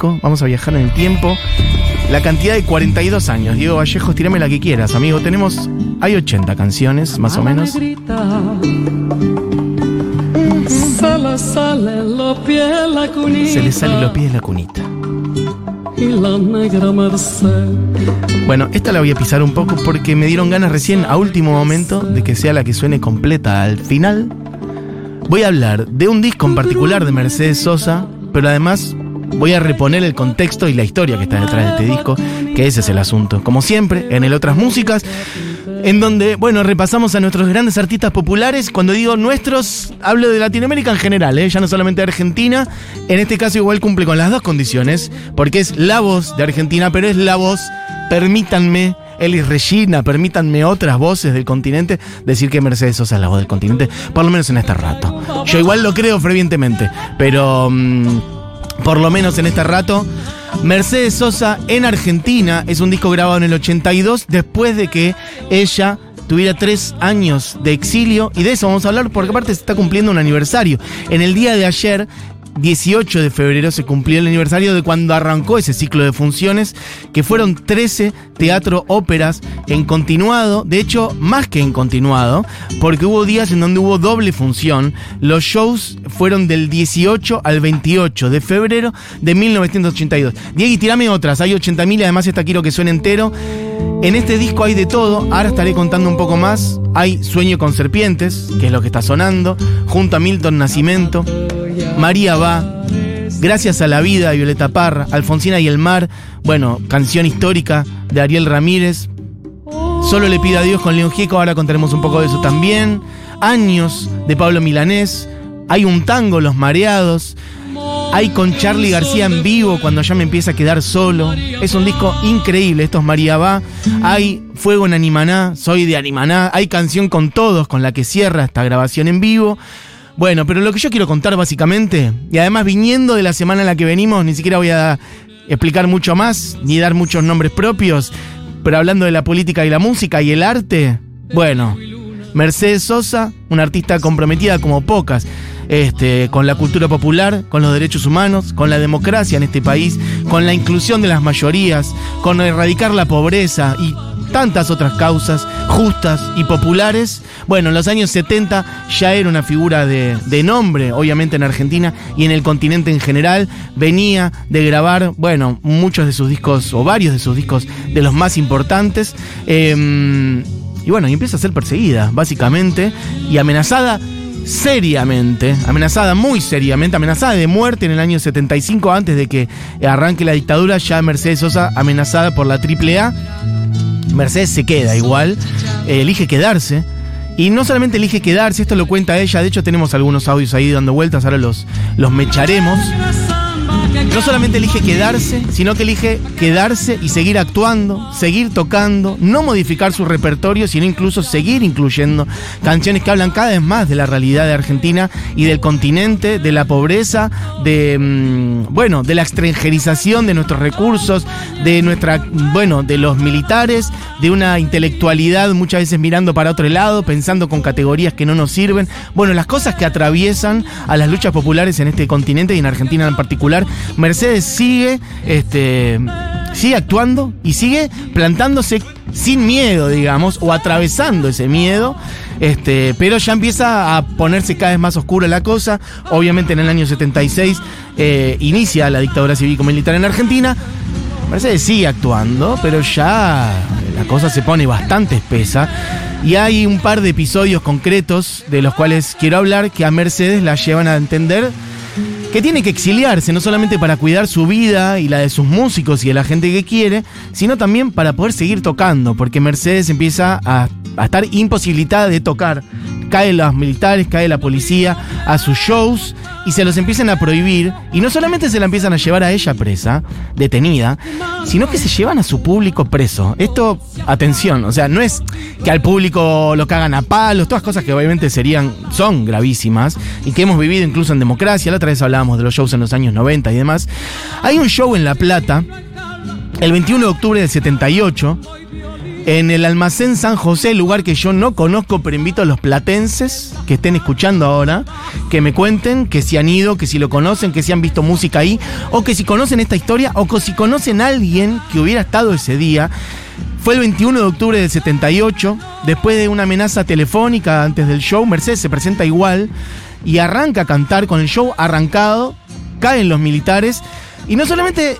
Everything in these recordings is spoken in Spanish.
Vamos a viajar en el tiempo. La cantidad de 42 años. Diego Vallejos, tirame la que quieras, amigo. Tenemos. Hay 80 canciones, más o menos. Se le salen los pies la cunita. Se le salen los pies la cunita. Y la negra Merced. Bueno, esta la voy a pisar un poco porque me dieron ganas recién, a último momento, de que sea la que suene completa al final. Voy a hablar de un disco en particular de Mercedes Sosa, pero además voy a reponer el contexto y la historia que está detrás de este disco, que ese es el asunto. Como siempre, en el Otras Músicas, en donde, bueno, repasamos a nuestros grandes artistas populares. Cuando digo nuestros, hablo de Latinoamérica en general, ¿eh? ya no solamente de Argentina. En este caso igual cumple con las dos condiciones, porque es la voz de Argentina, pero es la voz, permítanme, Elis Regina, permítanme otras voces del continente, decir que Mercedes Sosa es la voz del continente, por lo menos en este rato. Yo igual lo creo fervientemente, pero... mm, por lo menos en este rato. Mercedes Sosa en Argentina es un disco grabado en el 82 después de que ella tuviera tres años de exilio y de eso vamos a hablar porque aparte se está cumpliendo un aniversario. En el día de ayer 18 de febrero se cumplió el aniversario de cuando arrancó ese ciclo de funciones, que fueron 13 teatro óperas en continuado, de hecho más que en continuado, porque hubo días en donde hubo doble función. Los shows fueron del 18 al 28 de febrero de 1982. Diego, tirame otras, hay 80.000 y además esta quiero que suene entero. En este disco hay de todo, ahora estaré contando un poco más. Hay Sueño con Serpientes, que es lo que está sonando, junto a Milton Nacimiento. María va, Gracias a la vida, Violeta Parra, Alfonsina y el mar, bueno, canción histórica de Ariel Ramírez. Solo le pido a Dios con León Gieco, ahora contaremos un poco de eso también. Años de Pablo Milanés. Hay un tango, Los Mareados. Hay con Charlie García en vivo cuando ya me empieza a quedar solo. Es un disco increíble, esto es María Va. Hay Fuego en Animaná, soy de Animaná. Hay canción con todos, con la que cierra esta grabación en vivo. Bueno, pero lo que yo quiero contar básicamente, y además viniendo de la semana en la que venimos, ni siquiera voy a explicar mucho más, ni dar muchos nombres propios, pero hablando de la política y la música y el arte, bueno, Mercedes Sosa, una artista comprometida como pocas, este, con la cultura popular, con los derechos humanos, con la democracia en este país, con la inclusión de las mayorías, con erradicar la pobreza y tantas otras causas justas y populares. Bueno, en los años 70 ya era una figura de, nombre, obviamente en Argentina y en el continente en general. Venía de grabar, bueno, muchos de sus discos, o varios de sus discos, de los más importantes. Eh, y bueno, y empieza a ser perseguida, básicamente, y amenazada seriamente, amenazada muy seriamente, amenazada de muerte en el año 75 antes de que arranque la dictadura, ya Mercedes Sosa amenazada por la AAA. Mercedes se queda igual, eh, elige quedarse. Y no solamente elige quedarse, esto lo cuenta ella, de hecho tenemos algunos audios ahí dando vueltas, ahora los, los mecharemos. No solamente elige quedarse, sino que elige quedarse y seguir actuando, seguir tocando, no modificar su repertorio, sino incluso seguir incluyendo canciones que hablan cada vez más de la realidad de Argentina y del continente, de la pobreza, de mmm, bueno, de la extranjerización de nuestros recursos, de nuestra, bueno, de los militares, de una intelectualidad muchas veces mirando para otro lado, pensando con categorías que no nos sirven. Bueno, las cosas que atraviesan a las luchas populares en este continente y en Argentina en particular. Mercedes sigue, este, sigue actuando y sigue plantándose sin miedo, digamos, o atravesando ese miedo. Este, pero ya empieza a ponerse cada vez más oscura la cosa. Obviamente en el año 76 eh, inicia la dictadura cívico-militar en Argentina. Mercedes sigue actuando, pero ya la cosa se pone bastante espesa. Y hay un par de episodios concretos de los cuales quiero hablar que a Mercedes la llevan a entender que tiene que exiliarse, no solamente para cuidar su vida y la de sus músicos y de la gente que quiere, sino también para poder seguir tocando, porque Mercedes empieza a, a estar imposibilitada de tocar. Caen los militares, cae la policía a sus shows y se los empiezan a prohibir. Y no solamente se la empiezan a llevar a ella presa, detenida, sino que se llevan a su público preso. Esto, atención, o sea, no es que al público lo cagan a palos, todas cosas que obviamente serían, son gravísimas y que hemos vivido incluso en democracia. La otra vez hablábamos de los shows en los años 90 y demás. Hay un show en La Plata, el 21 de octubre del 78, en el almacén San José, lugar que yo no conozco, pero invito a los platenses que estén escuchando ahora, que me cuenten que si han ido, que si lo conocen, que si han visto música ahí, o que si conocen esta historia, o que si conocen a alguien que hubiera estado ese día. Fue el 21 de octubre del 78, después de una amenaza telefónica antes del show, Mercedes se presenta igual y arranca a cantar con el show arrancado, caen los militares y no solamente,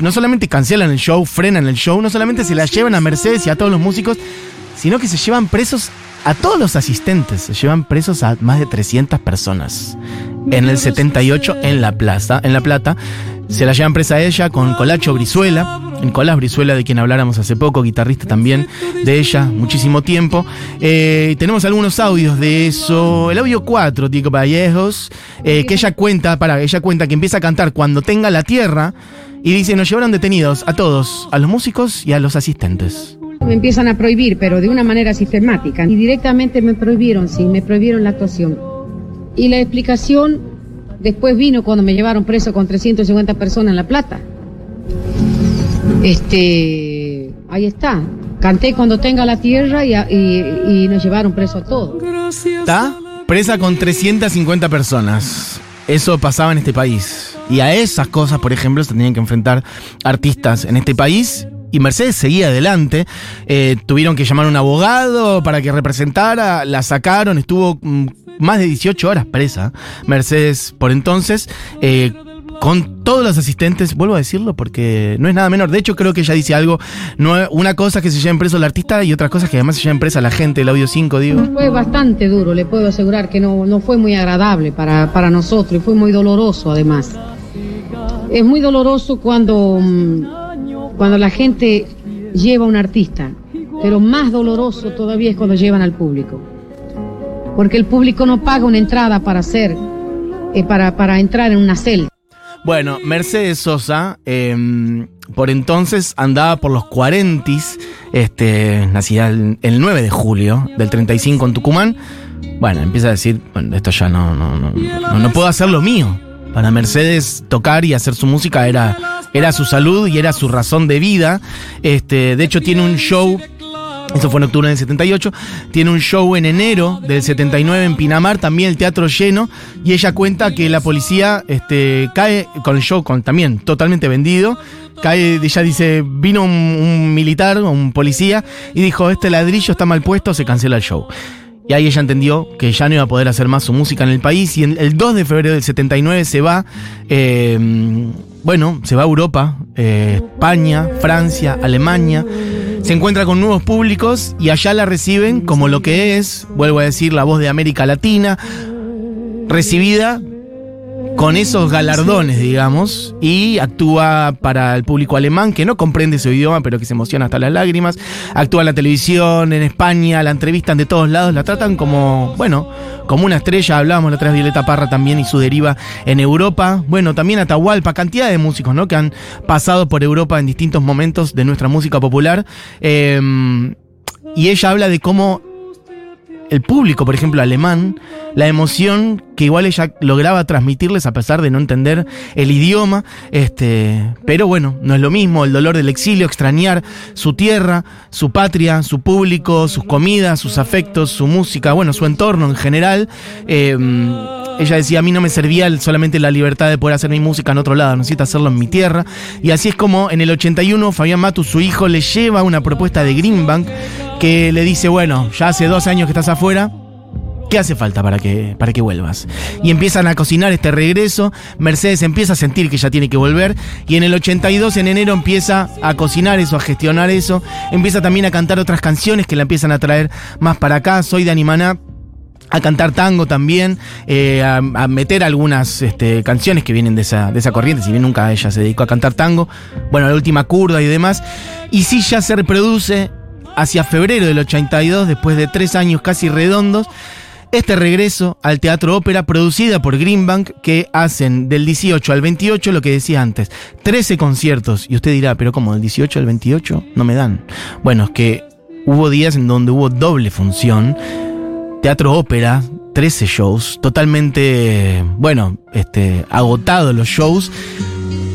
no solamente cancelan el show, frenan el show, no solamente se la llevan a Mercedes y a todos los músicos, sino que se llevan presos a todos los asistentes. Se llevan presos a más de 300 personas. En el 78 en La Plaza, en La Plata. Se la llevan presa a ella con Colacho Brizuela, Nicolás Brizuela, de quien habláramos hace poco, guitarrista también de ella, muchísimo tiempo. Eh, tenemos algunos audios de eso. El audio 4, Tico Vallejos, eh, que ella cuenta, para, ella cuenta que empieza a cantar cuando tenga la tierra y dice, nos llevaron detenidos a todos, a los músicos y a los asistentes. Me empiezan a prohibir, pero de una manera sistemática. Y directamente me prohibieron, sí, me prohibieron la actuación. Y la explicación Después vino cuando me llevaron preso con 350 personas en La Plata. Este, ahí está. Canté cuando tenga la tierra y, nos llevaron preso a todos. ¿Está? Presa con 350 personas. Eso pasaba en este país. Y a esas cosas, por ejemplo, se tenían que enfrentar artistas en este país y Mercedes seguía adelante. Eh, tuvieron que llamar a un abogado para que representara, la sacaron, estuvo mm, más de 18 horas presa. Mercedes por entonces. Eh, con todos los asistentes, vuelvo a decirlo porque no es nada menor. De hecho, creo que ella dice algo. No, una cosa que se lleven preso el artista y otra cosa que además se lleven presa la gente, el audio 5, digo. Fue bastante duro, le puedo asegurar que no, no fue muy agradable para, para nosotros y fue muy doloroso además. Es muy doloroso cuando mm, cuando la gente lleva a un artista, pero más doloroso todavía es cuando llevan al público. Porque el público no paga una entrada para hacer, eh, para, para entrar en una celda. Bueno, Mercedes Sosa, em, por entonces andaba por los 40, este, nacida el, 9 de julio del 35 en Tucumán. Bueno, empieza a decir, bueno, esto ya no, no, no, puedo hacer lo mío. Para Mercedes tocar y hacer su música era era su salud y era su razón de vida. Este, de hecho, tiene un show eso fue en octubre del 78. Tiene un show en enero del 79 en Pinamar, también el teatro lleno. Y ella cuenta que la policía este, cae con el show con, también totalmente vendido. Cae, ella dice, vino un, un militar, un policía, y dijo, este ladrillo está mal puesto, se cancela el show. Y ahí ella entendió que ya no iba a poder hacer más su música en el país. Y el 2 de febrero del 79 se va, eh, bueno, se va a Europa, eh, España, Francia, Alemania. Se encuentra con nuevos públicos y allá la reciben como lo que es, vuelvo a decir, la voz de América Latina, recibida con esos galardones, digamos, y actúa para el público alemán que no comprende su idioma, pero que se emociona hasta las lágrimas. Actúa en la televisión, en España, la entrevistan de todos lados, la tratan como, bueno, como una estrella. Hablábamos la otra vez Violeta Parra también y su deriva en Europa. Bueno, también Atahualpa, cantidad de músicos, ¿no? Que han pasado por Europa en distintos momentos de nuestra música popular. Em, y ella habla de cómo el público, por ejemplo, alemán, la emoción que igual ella lograba transmitirles a pesar de no entender el idioma, este, pero bueno, no es lo mismo, el dolor del exilio, extrañar su tierra, su patria, su público, sus comidas, sus afectos, su música, bueno, su entorno en general. Em, ella decía, a mí no me servía solamente la libertad de poder hacer mi música en otro lado, necesito hacerlo en mi tierra. Y así es como en el 81 Fabián Matu, su hijo, le lleva una propuesta de Greenbank que le dice, bueno, ya hace dos años que estás afuera, ¿Qué hace falta para que, para que vuelvas? Y empiezan a cocinar este regreso. Mercedes empieza a sentir que ya tiene que volver. Y en el 82, en enero, empieza a cocinar eso, a gestionar eso. Empieza también a cantar otras canciones que la empiezan a traer más para acá. Soy de Animaná a cantar tango también, eh, a, meter algunas este, canciones que vienen de esa, de esa corriente, si bien nunca ella se dedicó a cantar tango, bueno, la última curda y demás, y sí ya se reproduce hacia febrero del 82, después de tres años casi redondos, este regreso al teatro ópera producida por Greenbank que hacen del 18 al 28 lo que decía antes, 13 conciertos. Y usted dirá, pero ¿cómo del 18 al 28 no me dan? Bueno, es que hubo días en donde hubo doble función, teatro ópera, 13 shows, totalmente, bueno, este, agotados los shows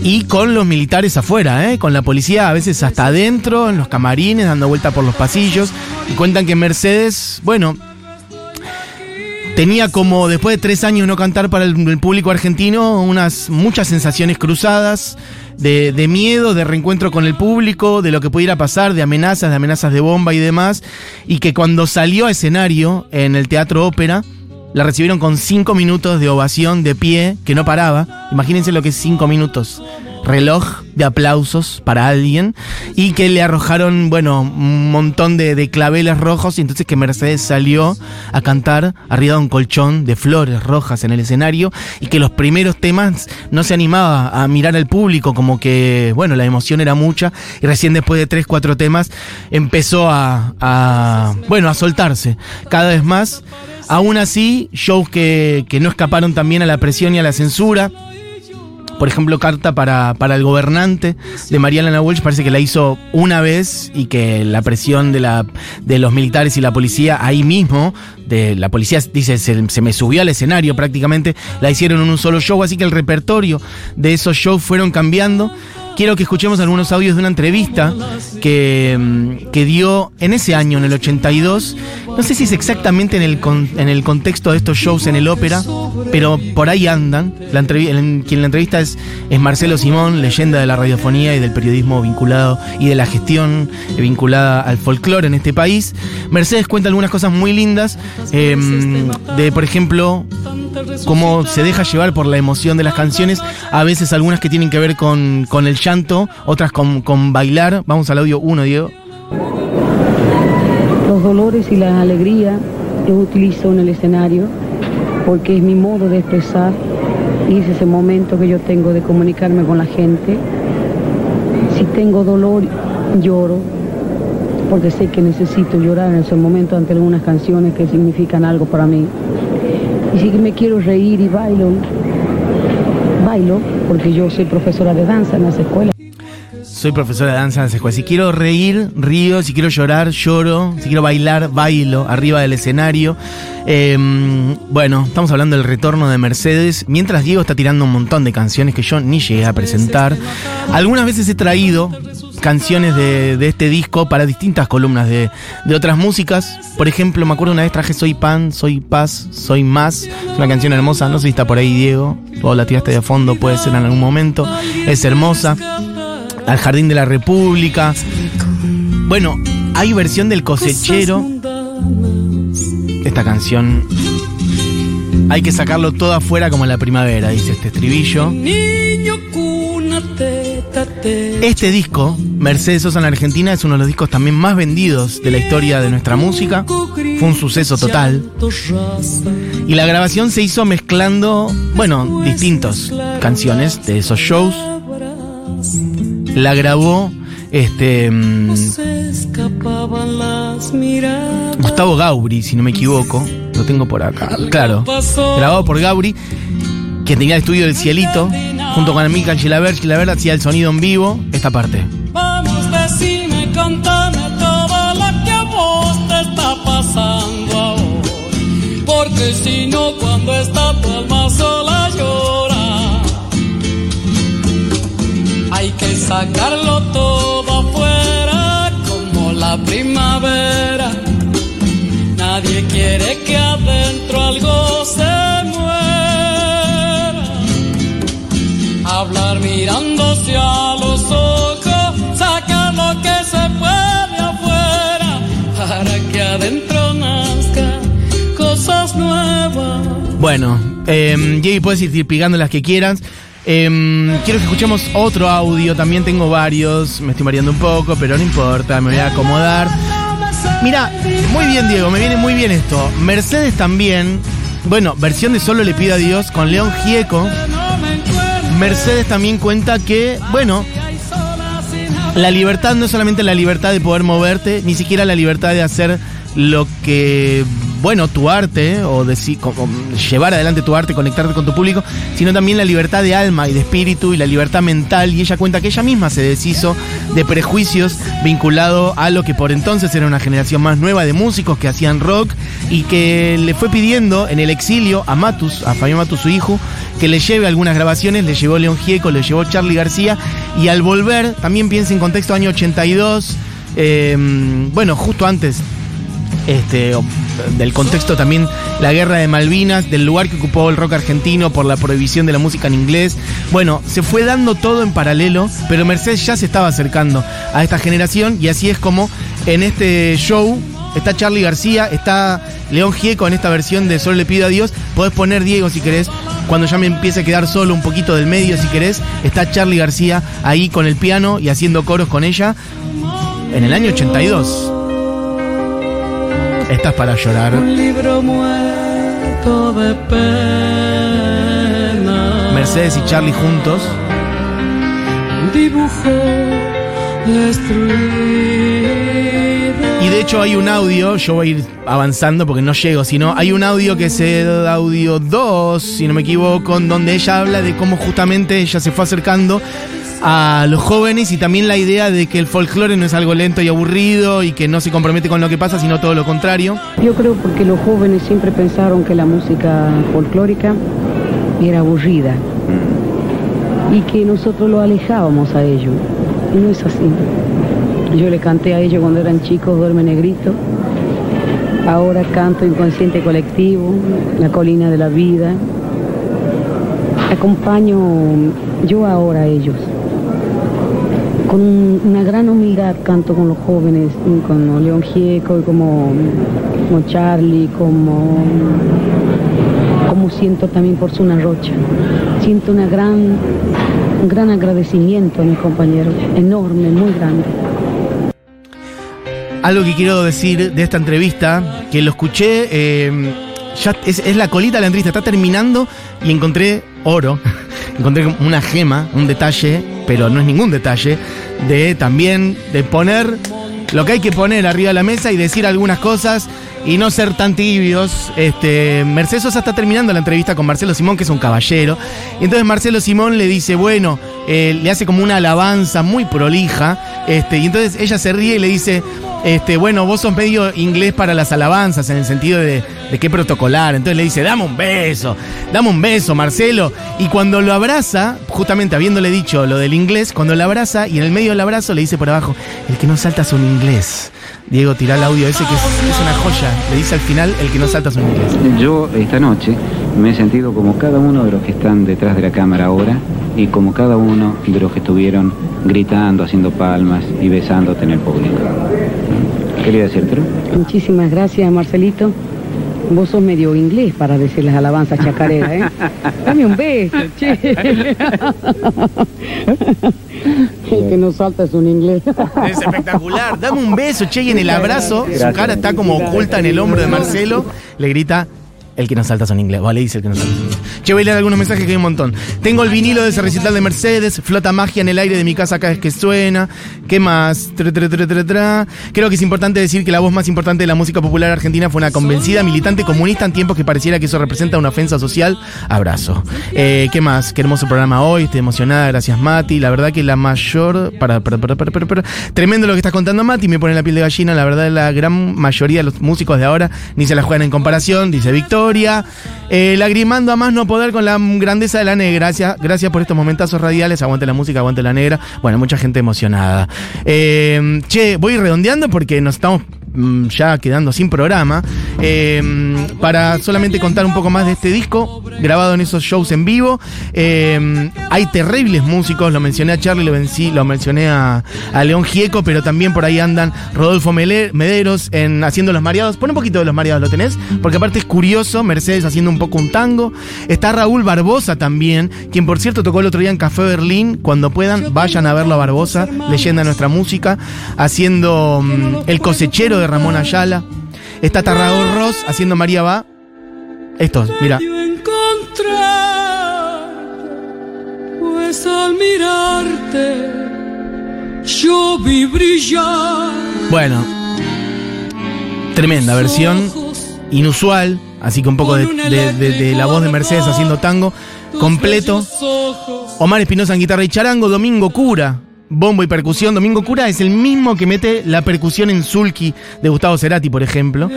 y con los militares afuera, ¿eh? con la policía a veces hasta adentro, en los camarines, dando vuelta por los pasillos. Y cuentan que Mercedes, bueno, tenía como después de tres años no cantar para el, público argentino unas muchas sensaciones cruzadas de, de, miedo, de reencuentro con el público, de lo que pudiera pasar, de amenazas, de amenazas de bomba y demás, y que cuando salió a escenario en el Teatro Ópera, la recibieron con cinco minutos de ovación de pie, que no paraba. Imagínense lo que es cinco minutos. Reloj de aplausos para alguien. Y que le arrojaron, bueno, un montón de, de, claveles rojos. Y entonces que Mercedes salió a cantar arriba de un colchón de flores rojas en el escenario. Y que los primeros temas no se animaba a mirar al público como que, bueno, la emoción era mucha. Y recién después de tres, cuatro temas empezó a, a bueno, a soltarse. Cada vez más. Aún así, shows que, que no escaparon también a la presión y a la censura por ejemplo, carta para, para el gobernante de María Elena Walsh, parece que la hizo una vez y que la presión de, la, de los militares y la policía ahí mismo, de la policía dice, se, se, me subió al escenario prácticamente, la hicieron en un solo show, así que el repertorio de esos shows fueron cambiando. Quiero que escuchemos algunos audios de una entrevista que, que dio en ese año, en el 82. No sé si es exactamente en el, con, en el contexto de estos shows en el ópera, pero por ahí andan. La quien la entrevista es, Marcelo Simón, leyenda de la radiofonía y del periodismo vinculado y de la gestión vinculada al folclore en este país. Mercedes cuenta algunas cosas muy lindas, eh, de por ejemplo, cómo se deja llevar por la emoción de las canciones, a veces algunas que tienen que ver con, con el llanto, otras con, con bailar. Vamos al audio 1, Diego. Los dolores y las alegrías yo utilizo en el escenario porque es mi modo de expresar y es ese momento que yo tengo de comunicarme con la gente. Si tengo dolor, lloro porque sé que necesito llorar en ese momento ante algunas canciones que significan algo para mí. Y si me quiero reír y bailo, bailo, porque yo soy profesora de danza en las escuelas. Soy profesora de danza en las escuelas. Si quiero reír, río. Si quiero llorar, lloro. Si quiero bailar, bailo arriba del escenario. Eh, bueno, estamos hablando del retorno de Mercedes. Mientras Diego está tirando un montón de canciones que yo ni llegué a presentar. Algunas veces he traído canciones de, este disco para distintas columnas de, de, otras músicas. Por ejemplo, me acuerdo una vez traje Soy Pan, Soy Paz, Soy Más. Es una canción hermosa, no sé si está por ahí Diego. O la tiraste de fondo, puede ser en algún momento. Es hermosa. Al Jardín de la República. Bueno, hay versión del cosechero. Esta canción hay que sacarlo todo afuera como en la primavera, dice este estribillo. Este disco, Mercedes Sosa en Argentina, es uno de los discos también más vendidos de la historia de nuestra música. Fue un suceso total. Y la grabación se hizo mezclando, bueno, distintas canciones de esos shows. La grabó este Gustavo Gauri, si no me equivoco. Lo tengo por acá. Claro. Grabado por Gauri, que tenía el estudio del Cielito junto con Amica Gilabert. Gilabert hacía el sonido en vivo, esta parte. Vamos, decime, contame todo lo que a vos te está pasando ahora. Porque si no, cuando está tu sacarlo todo afuera como la primavera. Nadie quiere que adentro algo se hablar mirándose a los ojos, sacar lo que se puede afuera, para que adentro nazca cosas nuevas. Bueno, eh, puedes ir pegando las que quieras. Eh, quiero que escuchemos otro audio, también tengo varios, me estoy mareando un poco, pero no importa, me voy a acomodar. Mira, muy bien Diego, me viene muy bien esto. Mercedes también, bueno, versión de Solo le pido a Dios con León Gieco. Mercedes también cuenta que, bueno, la libertad no es solamente la libertad de poder moverte, ni siquiera la libertad de hacer lo que bueno, tu arte o, deci- co- o llevar adelante tu arte, conectarte con tu público, sino también la libertad de alma y de espíritu y la libertad mental. Y ella cuenta que ella misma se deshizo de prejuicios vinculado a lo que por entonces era una generación más nueva de músicos que hacían rock y que le fue pidiendo en el exilio a Matus, a Fabián Matus, su hijo, que le lleve algunas grabaciones, le llevó León Gieco, le llevó Charlie García y al volver, también piensa en contexto año 82, eh, bueno, justo antes este, del contexto también la guerra de Malvinas, del lugar que ocupó el rock argentino por la prohibición de la música en inglés. Bueno, se fue dando todo en paralelo, pero Mercedes ya se estaba acercando a esta generación y así es como en este show está Charlie García, está León Gieco en esta versión de Solo le pido a Dios. Podés poner Diego si querés. Cuando ya me empiece a quedar solo un poquito del medio, si querés, está Charlie García ahí con el piano y haciendo coros con ella en el año 82. Estás para llorar. Un libro muerto de pena. Mercedes y Charlie juntos. Un dibujo destruido. Y de hecho hay un audio, yo voy a ir avanzando porque no llego, sino hay un audio que es el audio 2, si no me equivoco, en donde ella habla de cómo justamente ella se fue acercando a los jóvenes y también la idea de que el folclore no es algo lento y aburrido y que no se compromete con lo que pasa, sino todo lo contrario. Yo creo porque los jóvenes siempre pensaron que la música folclórica era aburrida y que nosotros lo alejábamos a ellos. Y no es así. Yo le canté a ellos cuando eran chicos, Duerme Negrito. Ahora canto Inconsciente Colectivo, La Colina de la Vida. Acompaño yo ahora a ellos. Con un- una gran humildad canto con los jóvenes, como León Gieco, como, como Charlie, como, como siento también por Zuna Rocha. Siento una gran, un gran agradecimiento a mis compañeros, enorme, muy grande. Algo que quiero decir de esta entrevista, que lo escuché, eh, ya es, es la colita de la entrevista, está terminando y encontré oro, encontré una gema, un detalle, pero no es ningún detalle, de también de poner lo que hay que poner arriba de la mesa y decir algunas cosas y no ser tan tibios. Este, Mercedes Sosa está terminando la entrevista con Marcelo Simón, que es un caballero. Y entonces Marcelo Simón le dice, bueno, eh, le hace como una alabanza muy prolija. Este, y entonces ella se ríe y le dice, este, bueno, vos sos medio inglés para las alabanzas, en el sentido de, qué protocolar. Entonces le dice, dame un beso, dame un beso, Marcelo. Y cuando lo abraza, justamente habiéndole dicho lo del inglés, cuando lo abraza y en el medio del abrazo le dice por abajo, el que no salta es un inglés. Diego, tirá el audio ese que es, es una joya. Le dice al final, el que no salta es un inglés. Yo esta noche me he sentido como cada uno de los que están detrás de la cámara ahora y como cada uno de los que estuvieron gritando, haciendo palmas y besándote en el público. Quería decírtelo. Muchísimas gracias, Marcelito. Vos sos medio inglés para decir las alabanzas chacareras, ¿eh? Dame un beso, che. El que no salta es un inglés. Es espectacular. Dame un beso, che, y en el abrazo, su cara está como oculta en el hombro de Marcelo. Le grita, el que no salta son inglés. O le dice el que no salta. Che, voy a leer algunos mensajes que hay un montón. Tengo el vinilo de ese recital de Mercedes, flota magia en el aire de mi casa cada vez que suena. ¿Qué más? Tra, tra, tra. Creo que es importante decir que la voz más importante de la música popular argentina fue una convencida militante comunista en tiempos que pareciera que eso representa una ofensa social. Abrazo. Eh, ¿Qué más? Qué hermoso programa hoy, estoy emocionada, gracias Mati. La verdad que la mayor. Para, para, para, para, para. Tremendo lo que estás contando, Mati, me pone la piel de gallina. La verdad, la gran mayoría de los músicos de ahora ni se la juegan en comparación, dice Eh, lagrimando a más no poder con la grandeza de la negra. Gracias, gracias por estos momentazos radiales. Aguante la música, aguante la negra. Bueno, mucha gente emocionada. Eh, che, voy redondeando porque nos estamos ya quedando sin programa. Eh, para solamente contar un poco más de este disco, grabado en esos shows en vivo. Eh, hay terribles músicos, lo mencioné a Charlie, lo, lo mencioné a, a León Gieco, pero también por ahí andan Rodolfo Mele- Mederos en Haciendo los Mareados. Pon un poquito de los Mareados, ¿lo tenés? Porque aparte es curioso, Mercedes haciendo un poco un tango. Está Raúl Barbosa también, quien por cierto tocó el otro día en Café Berlín. Cuando puedan, vayan a verlo a Barbosa, leyenda nuestra música, haciendo mm, El cosechero de Ramón Ayala. Está Tarragó Ross haciendo María Va. Estos, mira. Pues al mirarte, yo vi brillar. Bueno, tremenda versión. inusual, así que un poco de, de- de- de la voz de Mercedes haciendo tango completo. Omar Espinosa en guitarra y charango, Domingo Cura, bombo y percusión. Domingo Cura es el mismo que mete la percusión en Sulky de Gustavo Cerati, por ejemplo.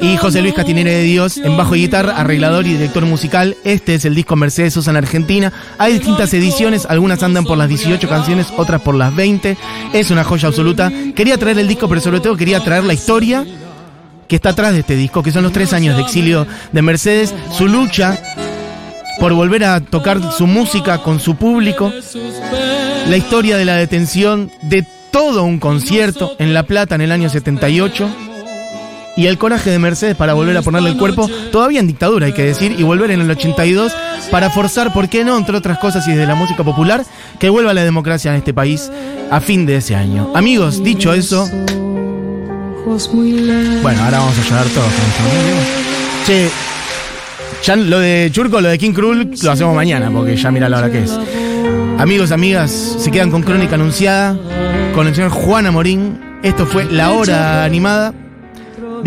Y José Luis Catinere de Dios en bajo y guitarra, arreglador y director musical. Este es el disco Mercedes Sosa en Argentina. Hay distintas ediciones, algunas andan por las 18 canciones, otras por las 20. Es una joya absoluta. Quería traer el disco, pero sobre todo quería traer la historia que está atrás de este disco, que son los tres años de exilio de Mercedes, su lucha por volver a tocar su música con su público, la historia de la detención de todo un concierto en La Plata en el año 78 y el coraje de Mercedes para volver a ponerle el cuerpo, todavía en dictadura hay que decir, y volver en el 82 para forzar, ¿por qué no?, entre otras cosas y desde la música popular, que vuelva la democracia en este país a fin de ese año. Amigos, dicho eso, bueno, ahora vamos a llorar todos. ¿no? Che, ya lo de Churco, lo de King Krul, lo hacemos mañana, porque ya mira la hora que es. Amigos, amigas, se quedan con Crónica Anunciada, con el señor Juana Morín. Esto fue La Hora Animada.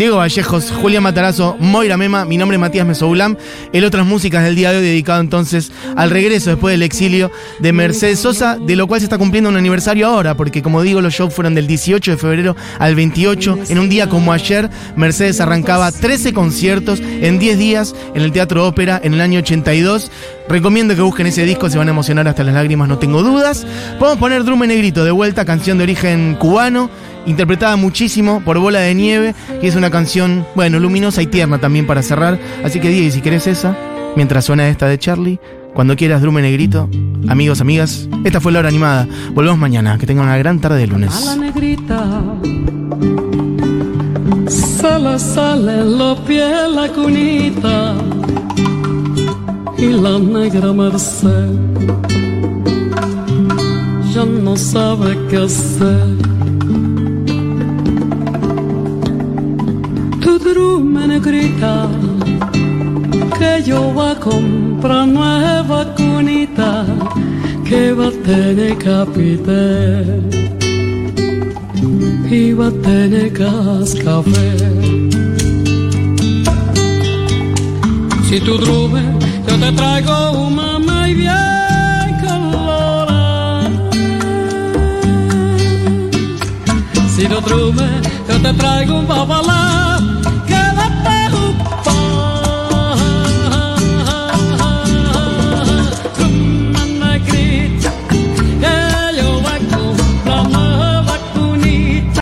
Diego Vallejos, Julián Matarazo, Moira Mema, mi nombre es Matías Mesoulam. El otras músicas del día de hoy dedicado entonces al regreso después del exilio de Mercedes Sosa, de lo cual se está cumpliendo un aniversario ahora, porque como digo, los shows fueron del 18 de febrero al 28. En un día como ayer, Mercedes arrancaba 13 conciertos en 10 días en el Teatro Ópera en el año 82. Recomiendo que busquen ese disco, se van a emocionar hasta las lágrimas, no tengo dudas. Podemos poner Drum en Negrito de vuelta, canción de origen cubano, interpretada muchísimo por Bola de Nieve, y es una canción, bueno, luminosa y tierna también para cerrar. Así que Diego, si querés esa, mientras suena esta de Charlie, cuando quieras Drum en Negrito, amigos, amigas, esta fue la hora animada. Volvemos mañana, que tengan una gran tarde de A la lunes. negrita sale, sale la cunita y la negra merced ya no sabe qué hacer. Tu drume negrita que yo voy a comprar nueva cunita que va a tener capité iba a tener cascabel. Si tú drume, yo te traigo un mamá y bien colorada. Si tú drume, yo te traigo un babalá